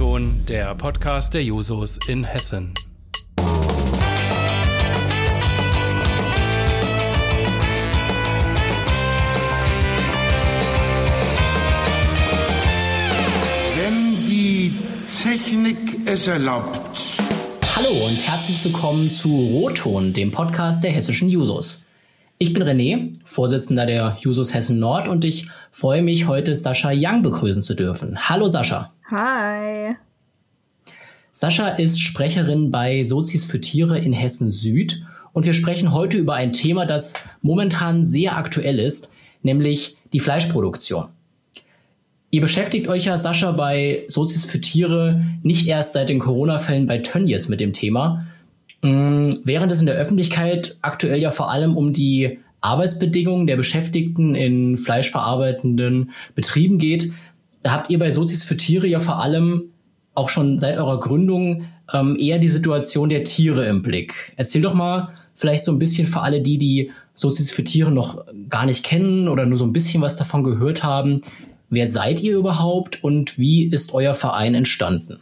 O-Ton, der Podcast der Jusos in Hessen. Wenn die Technik es erlaubt. Hallo und herzlich willkommen zu Roton, dem Podcast der hessischen Jusos. Ich bin René, Vorsitzender der Jusos Hessen Nord und ich freue mich, heute Sascha Young begrüßen zu dürfen. Hallo Sascha. Hi. Sascha ist Sprecherin bei Sozis für Tiere in Hessen Süd und wir sprechen heute über ein Thema, das momentan sehr aktuell ist, nämlich die Fleischproduktion. Ihr beschäftigt euch ja, Sascha, bei Sozis für Tiere nicht erst seit den Corona-Fällen bei Tönnies mit dem Thema, mm, während es in der Öffentlichkeit aktuell ja vor allem um die Arbeitsbedingungen der Beschäftigten in fleischverarbeitenden Betrieben geht, habt ihr bei Sozis für Tiere ja vor allem auch schon seit eurer Gründung ähm, eher die Situation der Tiere im Blick. Erzähl doch mal vielleicht so ein bisschen für alle die, die Sozis für Tiere noch gar nicht kennen oder nur so ein bisschen was davon gehört haben. Wer seid ihr überhaupt und wie ist euer Verein entstanden?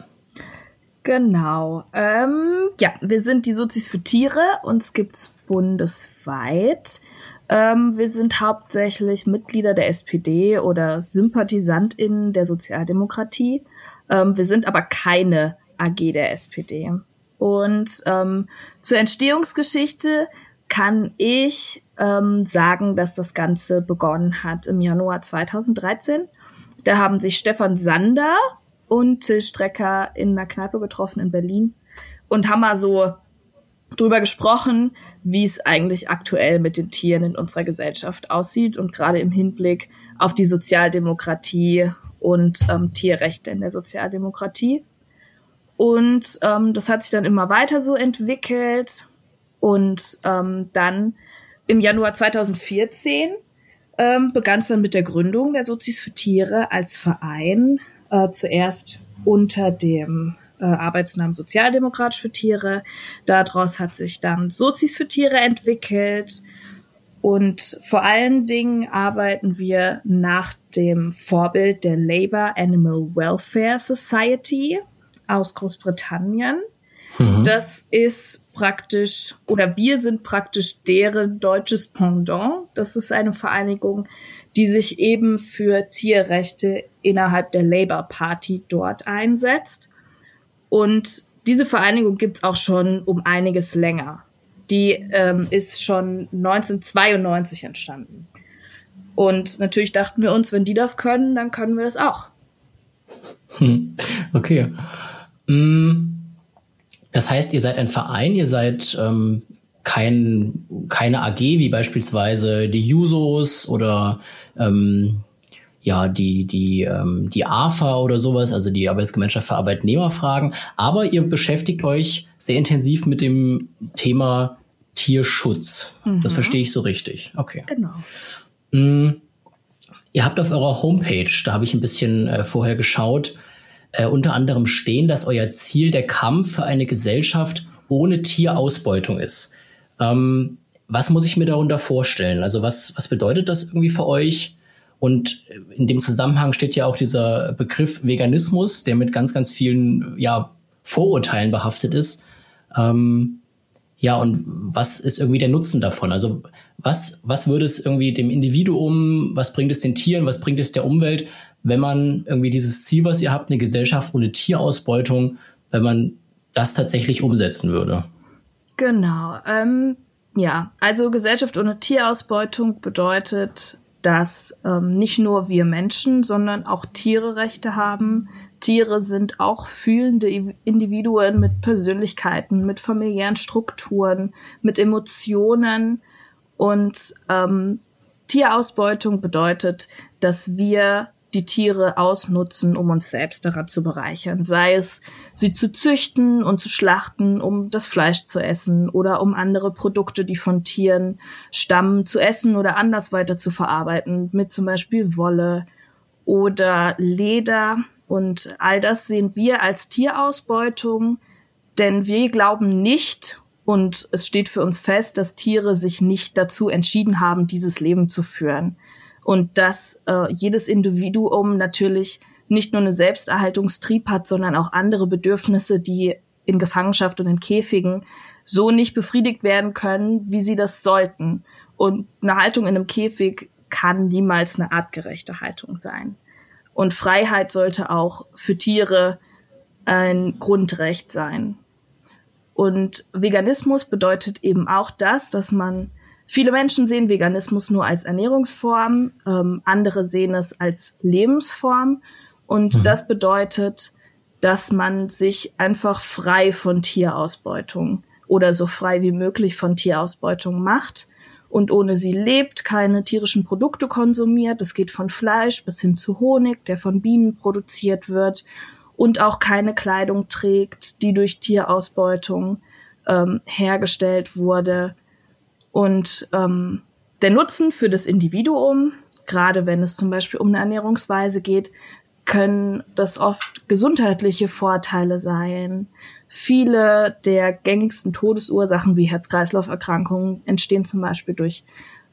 Genau. Ähm, ja, wir sind die Sozis für Tiere. Uns gibt's bundesweit. Ähm, wir sind hauptsächlich Mitglieder der SPD oder SympathisantInnen der Sozialdemokratie. Ähm, wir sind aber keine AG der SPD. Und ähm, zur Entstehungsgeschichte kann ich ähm, sagen, dass das Ganze begonnen hat im Januar 2013. Da haben sich Stefan Sander und Till Strecker in einer Kneipe getroffen in Berlin und haben mal so drüber gesprochen, wie es eigentlich aktuell mit den Tieren in unserer Gesellschaft aussieht und gerade im Hinblick auf die Sozialdemokratie und ähm, Tierrechte in der Sozialdemokratie. Und ähm, das hat sich dann immer weiter so entwickelt. Und ähm, dann im Januar 2014 ähm, begann es dann mit der Gründung der Sozis für Tiere als Verein, äh, zuerst unter dem äh, Arbeitsnamen Sozialdemokratisch für Tiere. Daraus hat sich dann Sozis für Tiere entwickelt. Und vor allen Dingen arbeiten wir nach dem Vorbild der Labour Animal Welfare Society aus Großbritannien. Mhm. Das ist praktisch, oder wir sind praktisch deren deutsches Pendant. Das ist eine Vereinigung, die sich eben für Tierrechte innerhalb der Labour Party dort einsetzt. Und diese Vereinigung gibt's auch schon um einiges länger. Die ähm, ist schon 1992 entstanden. Und natürlich dachten wir uns, wenn die das können, dann können wir das auch. Hm. Okay. Mm. Das heißt, ihr seid ein Verein, ihr seid ähm, kein, keine AG wie beispielsweise die Jusos oder ähm, ja, die, die, ähm, die AFA oder sowas, also die Arbeitsgemeinschaft für Arbeitnehmerfragen. Aber ihr beschäftigt euch sehr intensiv mit dem Thema Tierschutz. Mhm. Das verstehe ich so richtig. Okay. Genau. Mm, ihr habt auf eurer Homepage, da habe ich ein bisschen äh, vorher geschaut, äh, unter anderem stehen, dass euer Ziel der Kampf für eine Gesellschaft ohne Tierausbeutung ist. Ähm, was muss ich mir darunter vorstellen? Also was, was bedeutet das irgendwie für euch? Und in dem Zusammenhang steht ja auch dieser Begriff Veganismus, der mit ganz, ganz vielen ja, Vorurteilen behaftet ist. Ähm, ja, und was ist irgendwie der Nutzen davon? Also was, was würde es irgendwie dem Individuum, was bringt es den Tieren, was bringt es der Umwelt, wenn man irgendwie dieses Ziel, was ihr habt, eine Gesellschaft ohne Tierausbeutung, wenn man das tatsächlich umsetzen würde? Genau. Ähm, ja, also Gesellschaft ohne Tierausbeutung bedeutet, dass ähm, nicht nur wir Menschen, sondern auch Tiere Rechte haben. Tiere sind auch fühlende Individuen mit Persönlichkeiten, mit familiären Strukturen, mit Emotionen. Und ähm, Tierausbeutung bedeutet, dass wir die Tiere ausnutzen, um uns selbst daran zu bereichern. Sei es, sie zu züchten und zu schlachten, um das Fleisch zu essen oder um andere Produkte, die von Tieren stammen, zu essen oder anders weiter zu verarbeiten, mit zum Beispiel Wolle oder Leder. Und all das sehen wir als Tierausbeutung, denn wir glauben nicht, und es steht für uns fest, dass Tiere sich nicht dazu entschieden haben, dieses Leben zu führen und dass äh, jedes Individuum natürlich nicht nur einen Selbsterhaltungstrieb hat, sondern auch andere Bedürfnisse, die in Gefangenschaft und in Käfigen so nicht befriedigt werden können, wie sie das sollten. Und eine Haltung in einem Käfig kann niemals eine artgerechte Haltung sein. Und Freiheit sollte auch für Tiere ein Grundrecht sein. Und Veganismus bedeutet eben auch das, dass man viele Menschen sehen Veganismus nur als Ernährungsform, ähm, andere sehen es als Lebensform. Und mhm. das bedeutet, dass man sich einfach frei von Tierausbeutung oder so frei wie möglich von Tierausbeutung macht und ohne sie lebt, keine tierischen Produkte konsumiert. Das geht von Fleisch bis hin zu Honig, der von Bienen produziert wird und auch keine Kleidung trägt, die durch Tierausbeutung ähm, hergestellt wurde. Und ähm, der Nutzen für das Individuum, gerade wenn es zum Beispiel um eine Ernährungsweise geht, können das oft gesundheitliche Vorteile sein. Viele der gängigsten Todesursachen wie Herz-Kreislauf-Erkrankungen entstehen zum Beispiel durch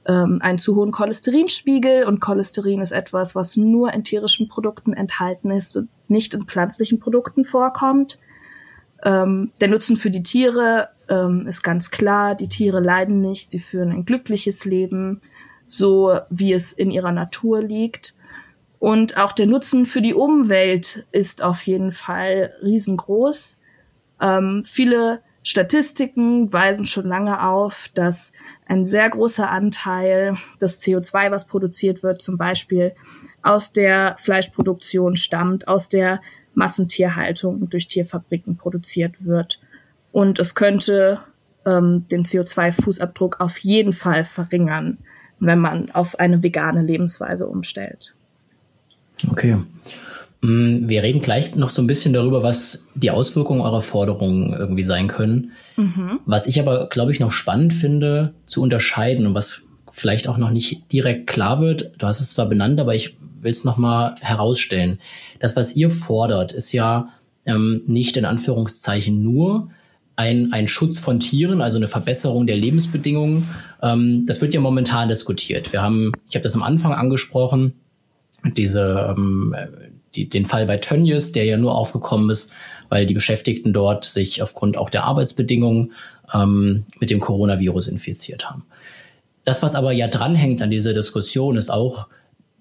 ähm, einen zu hohen Cholesterinspiegel und Cholesterin ist etwas, was nur in tierischen Produkten enthalten ist und nicht in pflanzlichen Produkten vorkommt. Ähm, der Nutzen für die Tiere ähm, ist ganz klar. Die Tiere leiden nicht, sie führen ein glückliches Leben, so wie es in ihrer Natur liegt. Und auch der Nutzen für die Umwelt ist auf jeden Fall riesengroß. Ähm, viele Statistiken weisen schon lange auf, dass ein sehr großer Anteil des CO2, was produziert wird, zum Beispiel aus der Fleischproduktion stammt, aus der Massentierhaltung durch Tierfabriken produziert wird. Und es könnte ähm, den CO2-Fußabdruck auf jeden Fall verringern, wenn man auf eine vegane Lebensweise umstellt. Okay. Mm, wir reden gleich noch so ein bisschen darüber, was die Auswirkungen eurer Forderungen irgendwie sein können. Mhm. Was ich aber, glaube ich, noch spannend finde, zu unterscheiden und was vielleicht auch noch nicht direkt klar wird, du hast es zwar benannt, aber ich will es nochmal herausstellen. Das, was ihr fordert, ist ja ähm, nicht in Anführungszeichen nur ein, ein Schutz von Tieren, also eine Verbesserung der Lebensbedingungen. Ähm, das wird ja momentan diskutiert. Wir haben, ich habe das am Anfang angesprochen, diese ähm, die, den Fall bei Tönnies, der ja nur aufgekommen ist, weil die Beschäftigten dort sich aufgrund auch der Arbeitsbedingungen ähm, mit dem Coronavirus infiziert haben. Das, was aber ja dranhängt an dieser Diskussion, ist auch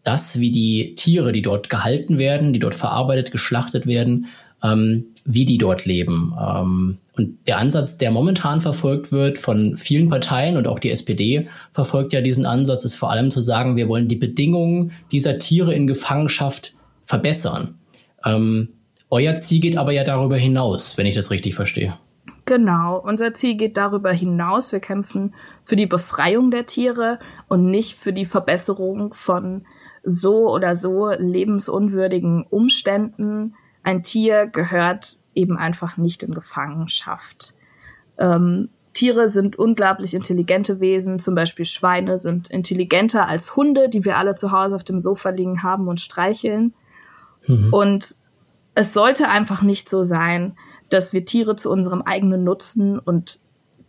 das, wie die Tiere, die dort gehalten werden, die dort verarbeitet, geschlachtet werden, ähm, wie die dort leben. Ähm, und der Ansatz, der momentan verfolgt wird von vielen Parteien und auch die SPD verfolgt ja diesen Ansatz, ist vor allem zu sagen, wir wollen die Bedingungen dieser Tiere in Gefangenschaft verbessern. Ähm, euer Ziel geht aber ja darüber hinaus, wenn ich das richtig verstehe. Genau, unser Ziel geht darüber hinaus. Wir kämpfen für die Befreiung der Tiere und nicht für die Verbesserung von so oder so lebensunwürdigen Umständen. Ein Tier gehört eben einfach nicht in Gefangenschaft. Ähm, Tiere sind unglaublich intelligente Wesen, zum Beispiel Schweine sind intelligenter als Hunde, die wir alle zu Hause auf dem Sofa liegen haben und streicheln. Mhm. Und es sollte einfach nicht so sein, dass wir Tiere zu unserem eigenen Nutzen und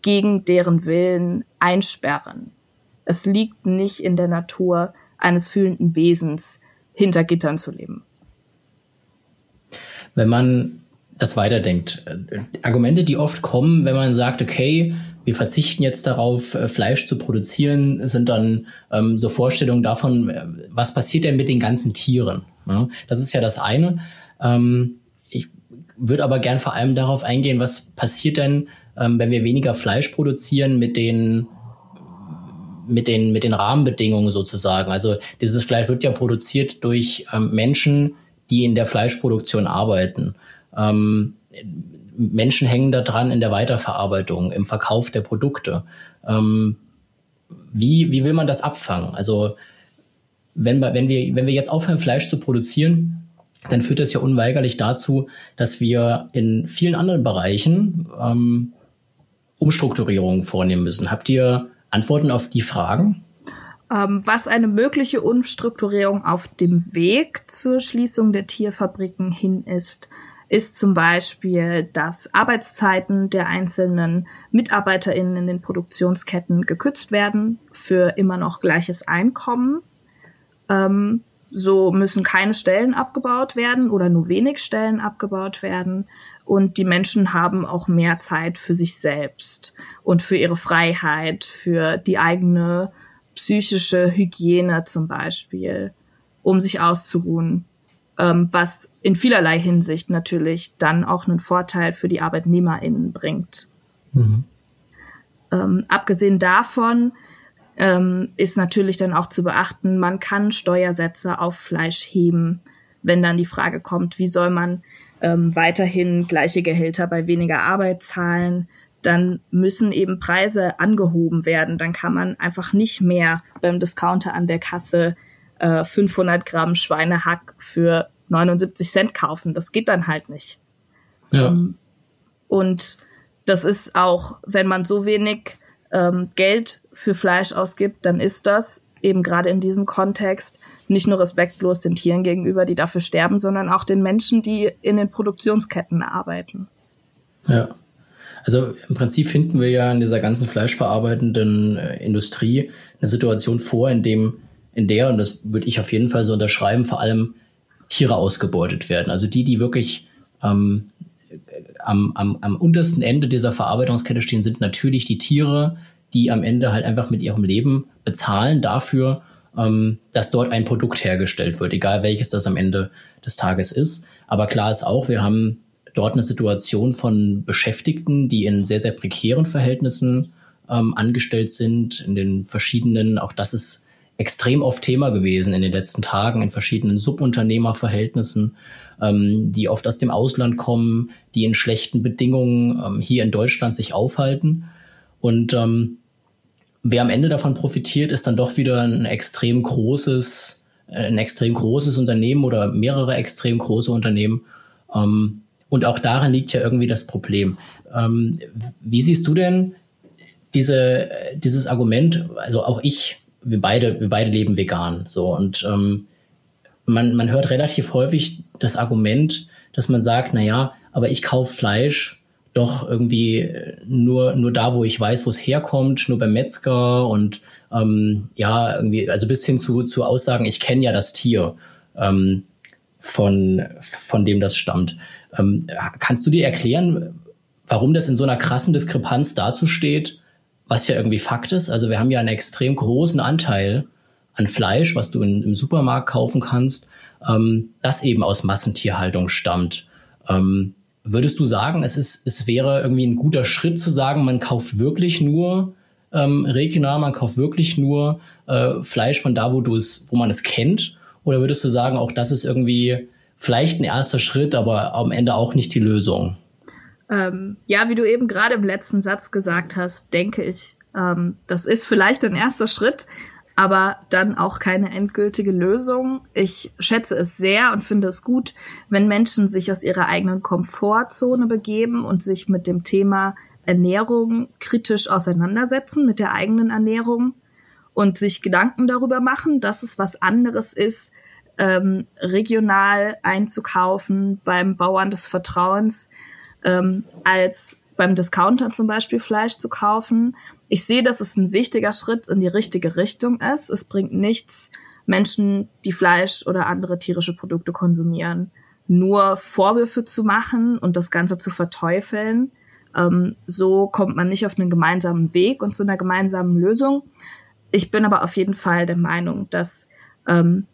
gegen deren Willen einsperren. Es liegt nicht in der Natur eines fühlenden Wesens, hinter Gittern zu leben. Wenn man das weiterdenkt, Argumente, die oft kommen, wenn man sagt, okay, wir verzichten jetzt darauf, äh, Fleisch zu produzieren, sind dann ähm, so Vorstellungen davon, äh, was passiert denn mit den ganzen Tieren? Ja, das ist ja das eine. Ähm, ich würde aber gern vor allem darauf eingehen, was passiert denn, ähm, wenn wir weniger Fleisch produzieren mit den mit den mit den Rahmenbedingungen sozusagen. Also dieses Fleisch wird ja produziert durch ähm, Menschen, die in der Fleischproduktion arbeiten. Ähm, Menschen hängen da dran in der Weiterverarbeitung, im Verkauf der Produkte. Ähm, wie, wie will man das abfangen? Also wenn, wenn, wir, wenn wir jetzt aufhören, Fleisch zu produzieren, dann führt das ja unweigerlich dazu, dass wir in vielen anderen Bereichen ähm, Umstrukturierungen vornehmen müssen. Habt ihr Antworten auf die Fragen? Ähm, was eine mögliche Umstrukturierung auf dem Weg zur Schließung der Tierfabriken hin ist, ist zum Beispiel, dass Arbeitszeiten der einzelnen MitarbeiterInnen in den Produktionsketten gekürzt werden für immer noch gleiches Einkommen. Ähm, so müssen keine Stellen abgebaut werden oder nur wenig Stellen abgebaut werden. Und die Menschen haben auch mehr Zeit für sich selbst und für ihre Freiheit, für die eigene psychische Hygiene zum Beispiel, um sich auszuruhen. Ähm, was in vielerlei Hinsicht natürlich dann auch einen Vorteil für die ArbeitnehmerInnen bringt. Mhm. Ähm, abgesehen davon ähm, ist natürlich dann auch zu beachten, man kann Steuersätze auf Fleisch heben, wenn dann die Frage kommt, wie soll man ähm, weiterhin gleiche Gehälter bei weniger Arbeit zahlen, dann müssen eben Preise angehoben werden. Dann kann man einfach nicht mehr beim Discounter an der Kasse äh, 500 Gramm Schweinehack für 79 Cent kaufen. Das geht dann halt nicht. Ja. Ähm, und das ist auch, wenn man so wenig ähm, Geld für Fleisch ausgibt, dann ist das eben gerade in diesem Kontext nicht nur respektlos den Tieren gegenüber, die dafür sterben, sondern auch den Menschen, die in den Produktionsketten arbeiten. Ja. Also im Prinzip finden wir ja in dieser ganzen fleischverarbeitenden äh, Industrie eine Situation vor, in dem, in der, und das würde ich auf jeden Fall so unterschreiben, vor allem Tiere ausgebeutet werden. Also die, die wirklich ähm, am, am, am untersten Ende dieser Verarbeitungskette stehen, sind natürlich die Tiere, die am Ende halt einfach mit ihrem Leben bezahlen dafür, ähm, dass dort ein Produkt hergestellt wird, egal welches das am Ende des Tages ist. Aber klar ist auch, wir haben dort eine Situation von Beschäftigten, die in sehr, sehr prekären Verhältnissen ähm, angestellt sind, in den verschiedenen, auch das ist extrem oft Thema gewesen in den letzten Tagen, in verschiedenen Subunternehmerverhältnissen ähm, die oft aus dem Ausland kommen, die in schlechten Bedingungen ähm, hier in Deutschland sich aufhalten. Und ähm, wer am Ende davon profitiert, ist dann doch wieder ein extrem großes, ein extrem großes Unternehmen oder mehrere extrem große Unternehmen. Ähm, und auch darin liegt ja irgendwie das Problem. Ähm, wie siehst du denn diese, dieses Argument? Also auch ich, wir beide, wir beide leben vegan, so und ähm, man, man hört relativ häufig das Argument, dass man sagt, na ja, aber ich kaufe Fleisch doch irgendwie nur, nur da, wo ich weiß, wo es herkommt, nur beim Metzger und ähm, ja, irgendwie, also bis hin zu, zu Aussagen, ich kenne ja das Tier, ähm, von, von dem das stammt. Ähm, kannst du dir erklären, warum das in so einer krassen Diskrepanz dazu steht, was ja irgendwie Fakt ist? Also wir haben ja einen extrem großen Anteil an Fleisch, was du in, im Supermarkt kaufen kannst, ähm, das eben aus Massentierhaltung stammt. Ähm, würdest du sagen, es, ist, es wäre irgendwie ein guter Schritt zu sagen, man kauft wirklich nur ähm, regional, man kauft wirklich nur äh, Fleisch von da, wo du es, wo man es kennt? Oder würdest du sagen, auch das ist irgendwie vielleicht ein erster Schritt, aber am Ende auch nicht die Lösung? Ähm, ja, wie du eben gerade im letzten Satz gesagt hast, denke ich, ähm, das ist vielleicht ein erster Schritt, aber dann auch keine endgültige Lösung. Ich schätze es sehr und finde es gut, wenn Menschen sich aus ihrer eigenen Komfortzone begeben und sich mit dem Thema Ernährung kritisch auseinandersetzen, mit der eigenen Ernährung und sich Gedanken darüber machen, dass es was anderes ist, ähm, regional einzukaufen beim Bauern des Vertrauens, ähm, als beim Discounter zum Beispiel Fleisch zu kaufen ich sehe, dass es ein wichtiger Schritt in die richtige Richtung ist. Es bringt nichts, Menschen, die Fleisch oder andere tierische Produkte konsumieren, nur Vorwürfe zu machen und das Ganze zu verteufeln. Ähm, so kommt man nicht auf einen gemeinsamen Weg und zu einer gemeinsamen Lösung. Ich bin aber auf jeden Fall der Meinung, dass ähm,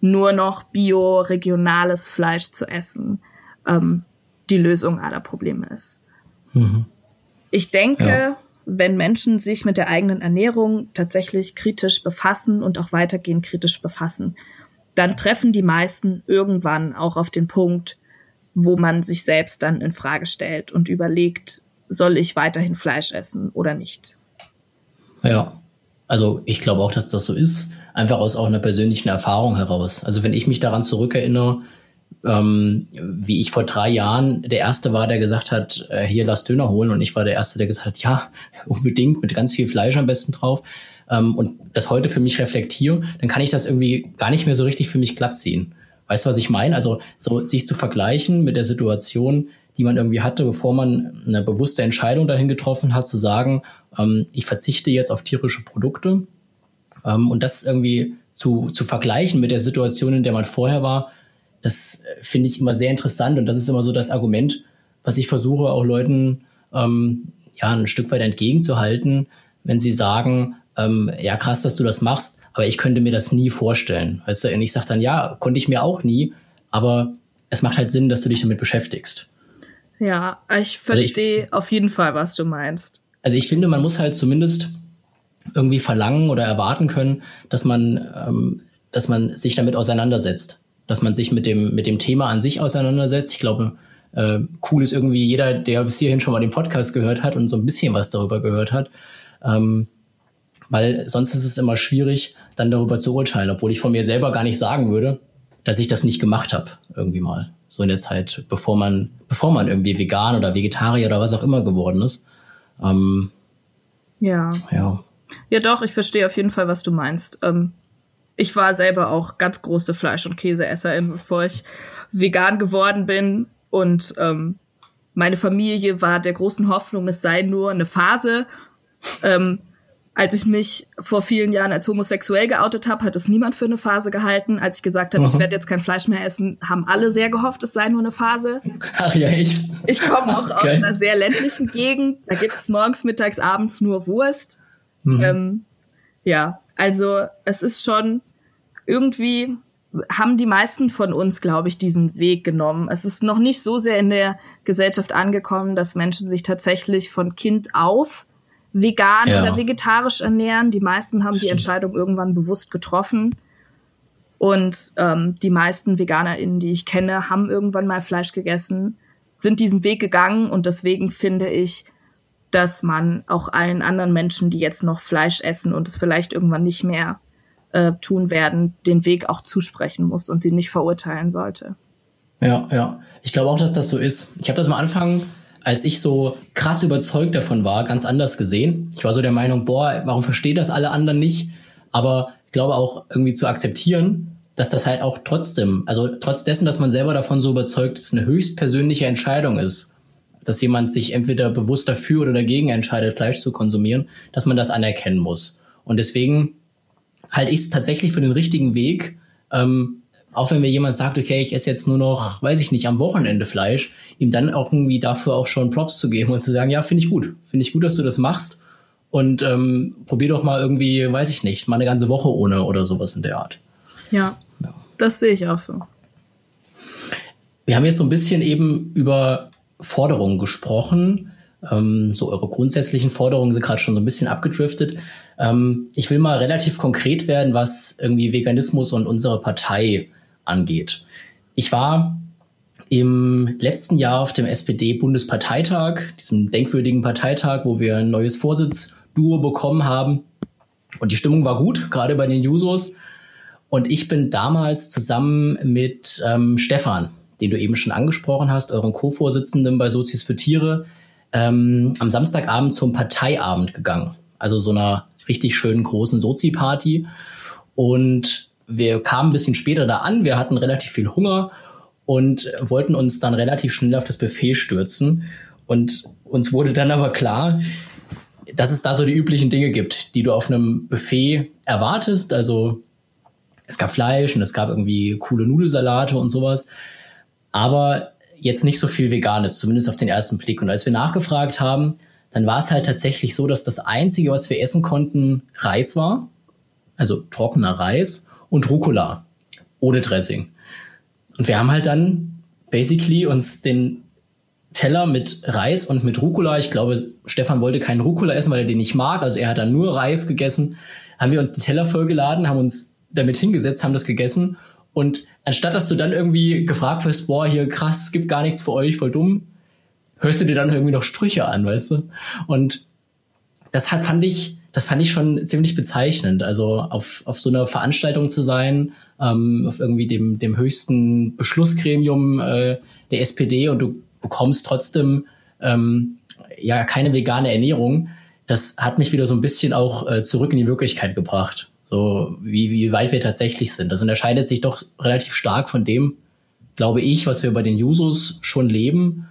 nur noch bio-regionales Fleisch zu essen ähm, die Lösung aller Probleme ist. Mhm. Ich denke, ja wenn Menschen sich mit der eigenen Ernährung tatsächlich kritisch befassen und auch weitergehend kritisch befassen, dann treffen die meisten irgendwann auch auf den Punkt, wo man sich selbst dann in Frage stellt und überlegt, soll ich weiterhin Fleisch essen oder nicht? Ja, also ich glaube auch, dass das so ist, einfach aus auch einer persönlichen Erfahrung heraus. Also wenn ich mich daran zurückerinnere, ähm, wie ich vor drei Jahren der Erste war, der gesagt hat, äh, hier lass Döner holen. Und ich war der Erste, der gesagt hat, ja, unbedingt, mit ganz viel Fleisch am besten drauf. Ähm, und das heute für mich reflektiere, dann kann ich das irgendwie gar nicht mehr so richtig für mich glatt ziehen. Weißt du, was ich meine? Also so sich zu vergleichen mit der Situation, die man irgendwie hatte, bevor man eine bewusste Entscheidung dahin getroffen hat, zu sagen, ähm, ich verzichte jetzt auf tierische Produkte ähm, und das irgendwie zu, zu vergleichen mit der Situation, in der man vorher war, das äh, finde ich immer sehr interessant und das ist immer so das Argument, was ich versuche auch Leuten ähm, ja ein Stück weit entgegenzuhalten, wenn sie sagen, ähm, ja krass, dass du das machst, aber ich könnte mir das nie vorstellen. Weißt du, und ich sage dann, ja, konnte ich mir auch nie, aber es macht halt Sinn, dass du dich damit beschäftigst. Ja, ich verstehe also auf jeden Fall, was du meinst. Also ich finde, man muss halt zumindest irgendwie verlangen oder erwarten können, dass man, ähm, dass man sich damit auseinandersetzt, dass man sich mit dem mit dem Thema an sich auseinandersetzt. Ich glaube, äh, cool ist irgendwie jeder, der bis hierhin schon mal den Podcast gehört hat und so ein bisschen was darüber gehört hat. Ähm, weil sonst ist es immer schwierig, dann darüber zu urteilen, obwohl ich von mir selber gar nicht sagen würde, dass ich das nicht gemacht habe, irgendwie mal. So in der Zeit, bevor man, bevor man irgendwie vegan oder Vegetarier oder was auch immer geworden ist. Ähm, ja. Ja. Ja, doch, ich verstehe auf jeden Fall, was du meinst. Ähm, ich war selber auch ganz große Fleisch- und Käseesserin, bevor ich vegan geworden bin. Und ähm, meine Familie war der großen Hoffnung, es sei nur eine Phase. Ähm, als ich mich vor vielen Jahren als homosexuell geoutet habe, hat es niemand für eine Phase gehalten. Als ich gesagt habe, ich werde jetzt kein Fleisch mehr essen, haben alle sehr gehofft, es sei nur eine Phase. Ach ja, echt? Ich komme auch aus einer sehr ländlichen Gegend. Da gibt es morgens, mittags, abends nur Wurst. Mhm. Ähm, ja, also es ist schon irgendwie haben die meisten von uns, glaube ich, diesen Weg genommen. Es ist noch nicht so sehr in der Gesellschaft angekommen, dass Menschen sich tatsächlich von Kind auf vegan ja. oder vegetarisch ernähren. Die meisten haben Stimmt. die Entscheidung irgendwann bewusst getroffen. Und ähm, die meisten VeganerInnen, die ich kenne, haben irgendwann mal Fleisch gegessen, sind diesen Weg gegangen und deswegen finde ich, dass man auch allen anderen Menschen, die jetzt noch Fleisch essen und es vielleicht irgendwann nicht mehr äh, tun werden, den Weg auch zusprechen muss und sie nicht verurteilen sollte. Ja, ja. Ich glaube auch, dass das so ist. Ich habe das am Anfang, als ich so krass überzeugt davon war, ganz anders gesehen. Ich war so der Meinung, boah, warum verstehen das alle anderen nicht? Aber ich glaube auch irgendwie zu akzeptieren, dass das halt auch trotzdem, also trotz dessen, dass man selber davon so überzeugt ist, eine höchst persönliche Entscheidung ist dass jemand sich entweder bewusst dafür oder dagegen entscheidet, Fleisch zu konsumieren, dass man das anerkennen muss. Und deswegen halte ich es tatsächlich für den richtigen Weg, ähm, auch wenn mir jemand sagt, okay, ich esse jetzt nur noch, weiß ich nicht, am Wochenende Fleisch, ihm dann auch irgendwie dafür auch schon Props zu geben und zu sagen, ja, finde ich gut. Finde ich gut, dass du das machst. Und ähm, probier doch mal irgendwie, weiß ich nicht, mal eine ganze Woche ohne oder sowas in der Art. Ja, ja. das sehe ich auch so. Wir haben jetzt so ein bisschen eben über Forderungen gesprochen. Ähm, so eure grundsätzlichen Forderungen sind gerade schon so ein bisschen abgedriftet. Ähm, ich will mal relativ konkret werden, was irgendwie Veganismus und unsere Partei angeht. Ich war im letzten Jahr auf dem SPD-Bundesparteitag, diesem denkwürdigen Parteitag, wo wir ein neues Vorsitzduo bekommen haben. Und die Stimmung war gut, gerade bei den Jusos. Und ich bin damals zusammen mit ähm, Stefan, den du eben schon angesprochen hast, euren Co-Vorsitzenden bei Sozis für Tiere, ähm, am Samstagabend zum Parteiabend gegangen. Also so einer richtig schönen großen Sozi-Party. Und wir kamen ein bisschen später da an, wir hatten relativ viel Hunger und wollten uns dann relativ schnell auf das Buffet stürzen. Und uns wurde dann aber klar, dass es da so die üblichen Dinge gibt, die du auf einem Buffet erwartest. Also es gab Fleisch und es gab irgendwie coole Nudelsalate und sowas aber jetzt nicht so viel Veganes, zumindest auf den ersten Blick. Und als wir nachgefragt haben, dann war es halt tatsächlich so, dass das Einzige, was wir essen konnten, Reis war, also trockener Reis und Rucola ohne Dressing. Und wir haben halt dann basically uns den Teller mit Reis und mit Rucola, ich glaube, Stefan wollte keinen Rucola essen, weil er den nicht mag, also er hat dann nur Reis gegessen, haben wir uns die Teller vollgeladen, haben uns damit hingesetzt, haben das gegessen und anstatt dass du dann irgendwie gefragt wirst, boah, hier krass, gibt gar nichts für euch, voll dumm, hörst du dir dann irgendwie noch Sprüche an, weißt du? Und das hat, fand ich, das fand ich schon ziemlich bezeichnend. Also auf, auf so einer Veranstaltung zu sein, ähm, auf irgendwie dem, dem höchsten Beschlussgremium äh, der SPD und du bekommst trotzdem ähm, ja keine vegane Ernährung, das hat mich wieder so ein bisschen auch äh, zurück in die Wirklichkeit gebracht. So, wie, wie weit wir tatsächlich sind. Das unterscheidet sich doch relativ stark von dem, glaube ich, was wir bei den Jusos schon leben.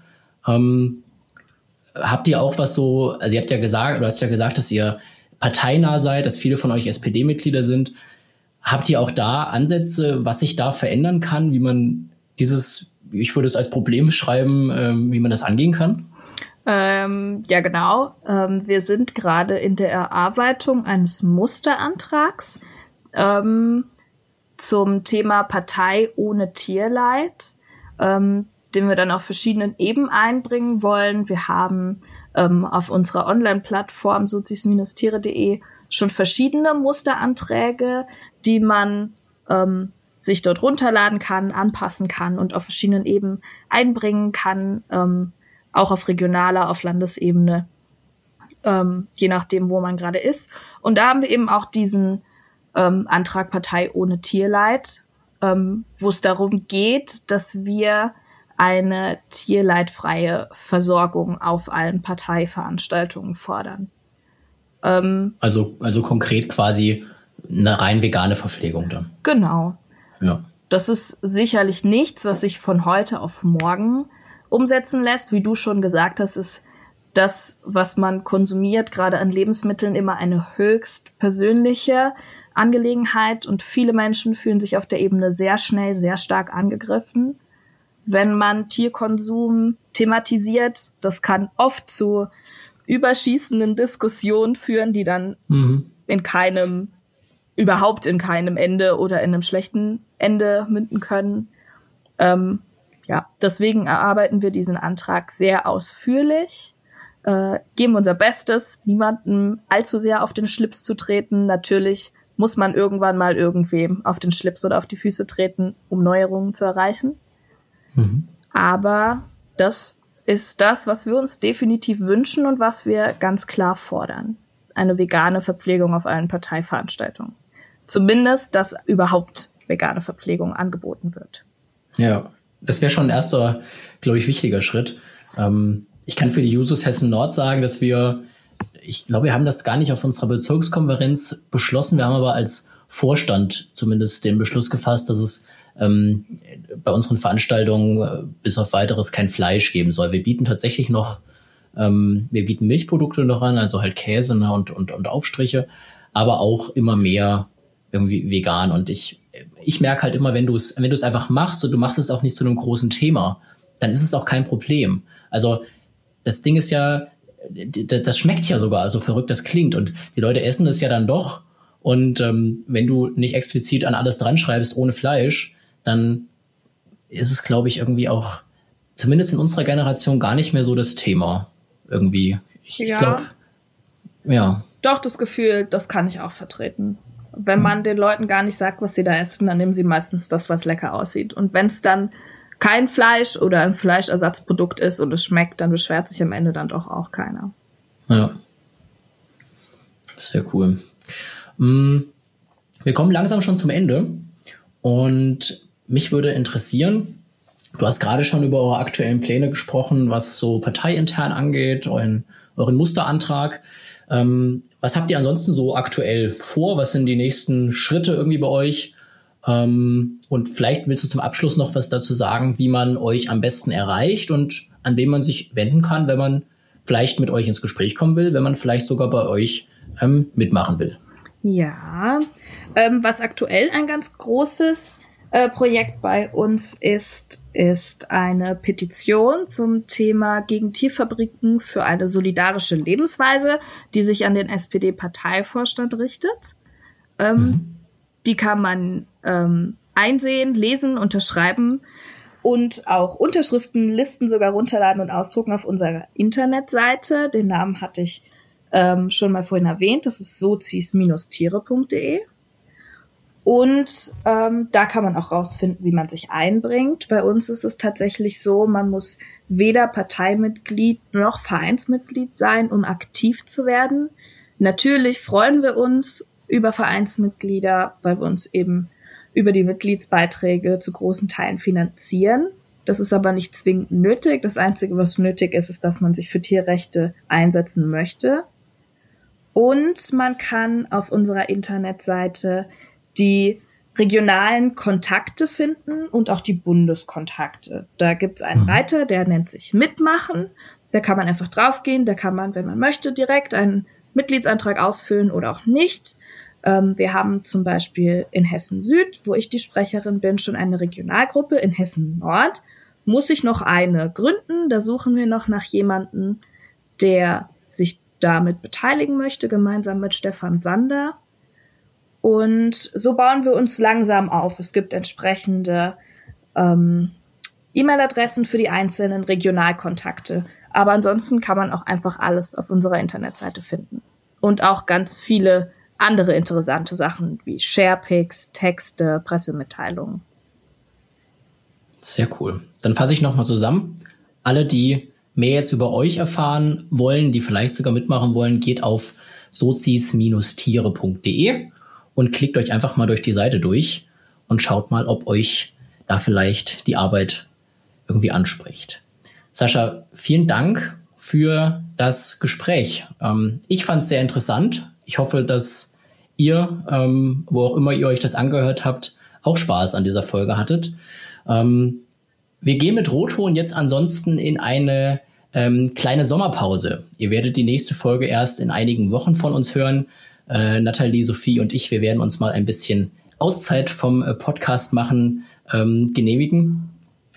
Ähm, habt ihr auch was so, also ihr habt ja gesagt, du hast ja gesagt, dass ihr parteinah seid, dass viele von euch SPD-Mitglieder sind. Habt ihr auch da Ansätze, was sich da verändern kann, wie man dieses, ich würde es als Problem beschreiben, ähm, wie man das angehen kann? Ähm, ja, genau. Ähm, wir sind gerade in der Erarbeitung eines Musterantrags ähm, zum Thema Partei ohne Tierleid, ähm, den wir dann auf verschiedenen Ebenen einbringen wollen. Wir haben ähm, auf unserer Online-Plattform sozis-tiere.de schon verschiedene Musteranträge, die man ähm, sich dort runterladen kann, anpassen kann und auf verschiedenen Ebenen einbringen kann. Auch auf regionaler, auf Landesebene, ähm, je nachdem, wo man gerade ist. Und da haben wir eben auch diesen ähm, Antrag Partei ohne Tierleid, ähm, wo es darum geht, dass wir eine tierleidfreie Versorgung auf allen Parteiveranstaltungen fordern. Ähm, also, also konkret quasi eine rein vegane Verpflegung dann. Genau. Ja. Das ist sicherlich nichts, was sich von heute auf morgen umsetzen lässt. Wie du schon gesagt hast, ist das, was man konsumiert, gerade an Lebensmitteln, immer eine höchst persönliche Angelegenheit und viele Menschen fühlen sich auf der Ebene sehr schnell, sehr stark angegriffen. Wenn man Tierkonsum thematisiert, das kann oft zu überschießenden Diskussionen führen, die dann mhm. in keinem, überhaupt in keinem Ende oder in einem schlechten Ende münden können. Ähm, ja, deswegen erarbeiten wir diesen Antrag sehr ausführlich, äh, geben unser Bestes, niemandem allzu sehr auf den Schlips zu treten. Natürlich muss man irgendwann mal irgendwem auf den Schlips oder auf die Füße treten, um Neuerungen zu erreichen. Mhm. Aber das ist das, was wir uns definitiv wünschen und was wir ganz klar fordern. Eine vegane Verpflegung auf allen Parteiveranstaltungen. Zumindest, dass überhaupt vegane Verpflegung angeboten wird. Ja, das wäre schon ein erster, glaube ich, wichtiger Schritt. Ähm, ich kann für die Jusos Hessen Nord sagen, dass wir, ich glaube, wir haben das gar nicht auf unserer Bezirkskonferenz beschlossen. Wir haben aber als Vorstand zumindest den Beschluss gefasst, dass es ähm, bei unseren Veranstaltungen äh, bis auf weiteres kein Fleisch geben soll. Wir bieten tatsächlich noch, ähm, wir bieten Milchprodukte noch an, also halt Käse ne, und, und, und Aufstriche, aber auch immer mehr irgendwie vegan. Und ich ich merke halt immer, wenn du es, wenn du es einfach machst und du machst es auch nicht zu einem großen Thema, dann ist es auch kein Problem. Also das Ding ist ja, das schmeckt ja sogar, so verrückt das klingt. Und die Leute essen es ja dann doch. Und ähm, wenn du nicht explizit an alles dran schreibst ohne Fleisch, dann ist es, glaube ich, irgendwie auch, zumindest in unserer Generation, gar nicht mehr so das Thema. Irgendwie. Ich, ja. ich glaube, ja. Doch, das Gefühl, das kann ich auch vertreten wenn man den Leuten gar nicht sagt, was sie da essen, dann nehmen sie meistens das, was lecker aussieht. Und wenn es dann kein Fleisch oder ein Fleischersatzprodukt ist und es schmeckt, dann beschwert sich am Ende dann doch auch keiner. Ja. Sehr cool. Mm, wir kommen langsam schon zum Ende und mich würde interessieren, du hast gerade schon über eure aktuellen Pläne gesprochen, was so parteiintern angeht, euren, euren Musterantrag. Ähm, was habt ihr ansonsten so aktuell vor? Was sind die nächsten Schritte irgendwie bei euch? Ähm, und vielleicht willst du zum Abschluss noch was dazu sagen, wie man euch am besten erreicht und an wen man sich wenden kann, wenn man vielleicht mit euch ins Gespräch kommen will, wenn man vielleicht sogar bei euch ähm, mitmachen will. Ja, ähm, was aktuell ein ganz großes äh, Projekt bei uns ist, ist eine Petition zum Thema gegen Tierfabriken für eine solidarische Lebensweise, die sich an den SPD-Parteivorstand richtet. Ähm, mhm. Die kann man ähm, einsehen, lesen, unterschreiben und auch Unterschriftenlisten sogar runterladen und ausdrucken auf unserer Internetseite. Den Namen hatte ich ähm, schon mal vorhin erwähnt. Das ist sozis-tiere.de. Und ähm, da kann man auch rausfinden, wie man sich einbringt. Bei uns ist es tatsächlich so, man muss weder Parteimitglied noch Vereinsmitglied sein, um aktiv zu werden. Natürlich freuen wir uns über Vereinsmitglieder, weil wir uns eben über die Mitgliedsbeiträge zu großen Teilen finanzieren. Das ist aber nicht zwingend nötig. Das Einzige, was nötig ist, ist, dass man sich für Tierrechte einsetzen möchte. Und man kann auf unserer Internetseite die regionalen Kontakte finden und auch die Bundeskontakte. Da gibt es einen mhm. Reiter, der nennt sich Mitmachen. Da kann man einfach draufgehen, da kann man, wenn man möchte, direkt einen Mitgliedsantrag ausfüllen oder auch nicht. Ähm, wir haben zum Beispiel in Hessen Süd, wo ich die Sprecherin bin, schon eine Regionalgruppe. In Hessen Nord muss ich noch eine gründen. Da suchen wir noch nach jemanden, der sich damit beteiligen möchte, gemeinsam mit Stefan Sander. Und so bauen wir uns langsam auf. Es gibt entsprechende ähm, E-Mail-Adressen für die einzelnen Regionalkontakte. Aber ansonsten kann man auch einfach alles auf unserer Internetseite finden. Und auch ganz viele andere interessante Sachen wie Sharepics, Texte, Pressemitteilungen. Sehr cool. Dann fasse ich nochmal zusammen. Alle, die mehr jetzt über euch erfahren wollen, die vielleicht sogar mitmachen wollen, geht auf sozis-tiere.de und klickt euch einfach mal durch die Seite durch und schaut mal, ob euch da vielleicht die Arbeit irgendwie anspricht. Sascha, vielen Dank für das Gespräch. Ähm, ich fand es sehr interessant. Ich hoffe, dass ihr, ähm, wo auch immer ihr euch das angehört habt, auch Spaß an dieser Folge hattet. Ähm, wir gehen mit Rotton jetzt ansonsten in eine ähm, kleine Sommerpause. Ihr werdet die nächste Folge erst in einigen Wochen von uns hören. Äh, Nathalie, Sophie und ich, wir werden uns mal ein bisschen Auszeit vom äh, Podcast machen, ähm, genehmigen.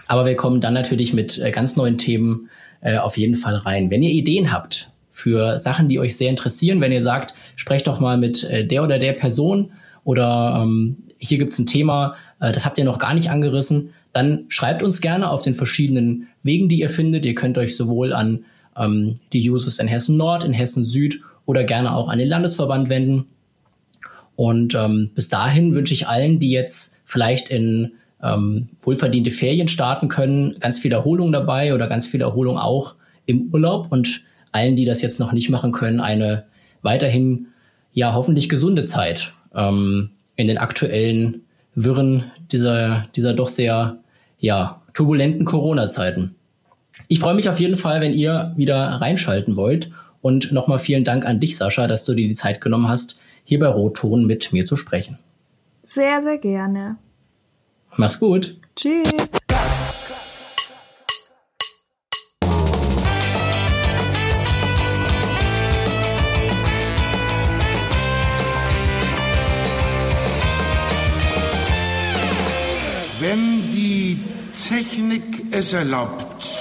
Aber wir kommen dann natürlich mit äh, ganz neuen Themen äh, auf jeden Fall rein. Wenn ihr Ideen habt für Sachen, die euch sehr interessieren, wenn ihr sagt, sprecht doch mal mit äh, der oder der Person oder ähm, hier gibt's ein Thema, äh, das habt ihr noch gar nicht angerissen, dann schreibt uns gerne auf den verschiedenen Wegen, die ihr findet. Ihr könnt euch sowohl an ähm, die Users in Hessen Nord, in Hessen Süd oder gerne auch an den Landesverband wenden. Und ähm, bis dahin wünsche ich allen, die jetzt vielleicht in ähm, wohlverdiente Ferien starten können, ganz viel Erholung dabei oder ganz viel Erholung auch im Urlaub und allen, die das jetzt noch nicht machen können, eine weiterhin ja hoffentlich gesunde Zeit ähm, in den aktuellen Wirren dieser, dieser doch sehr ja, turbulenten Corona-Zeiten. Ich freue mich auf jeden Fall, wenn ihr wieder reinschalten wollt. Und nochmal vielen Dank an dich, Sascha, dass du dir die Zeit genommen hast, hier bei Rotton mit mir zu sprechen. Sehr, sehr gerne. Mach's gut. Tschüss. Wenn die Technik es erlaubt,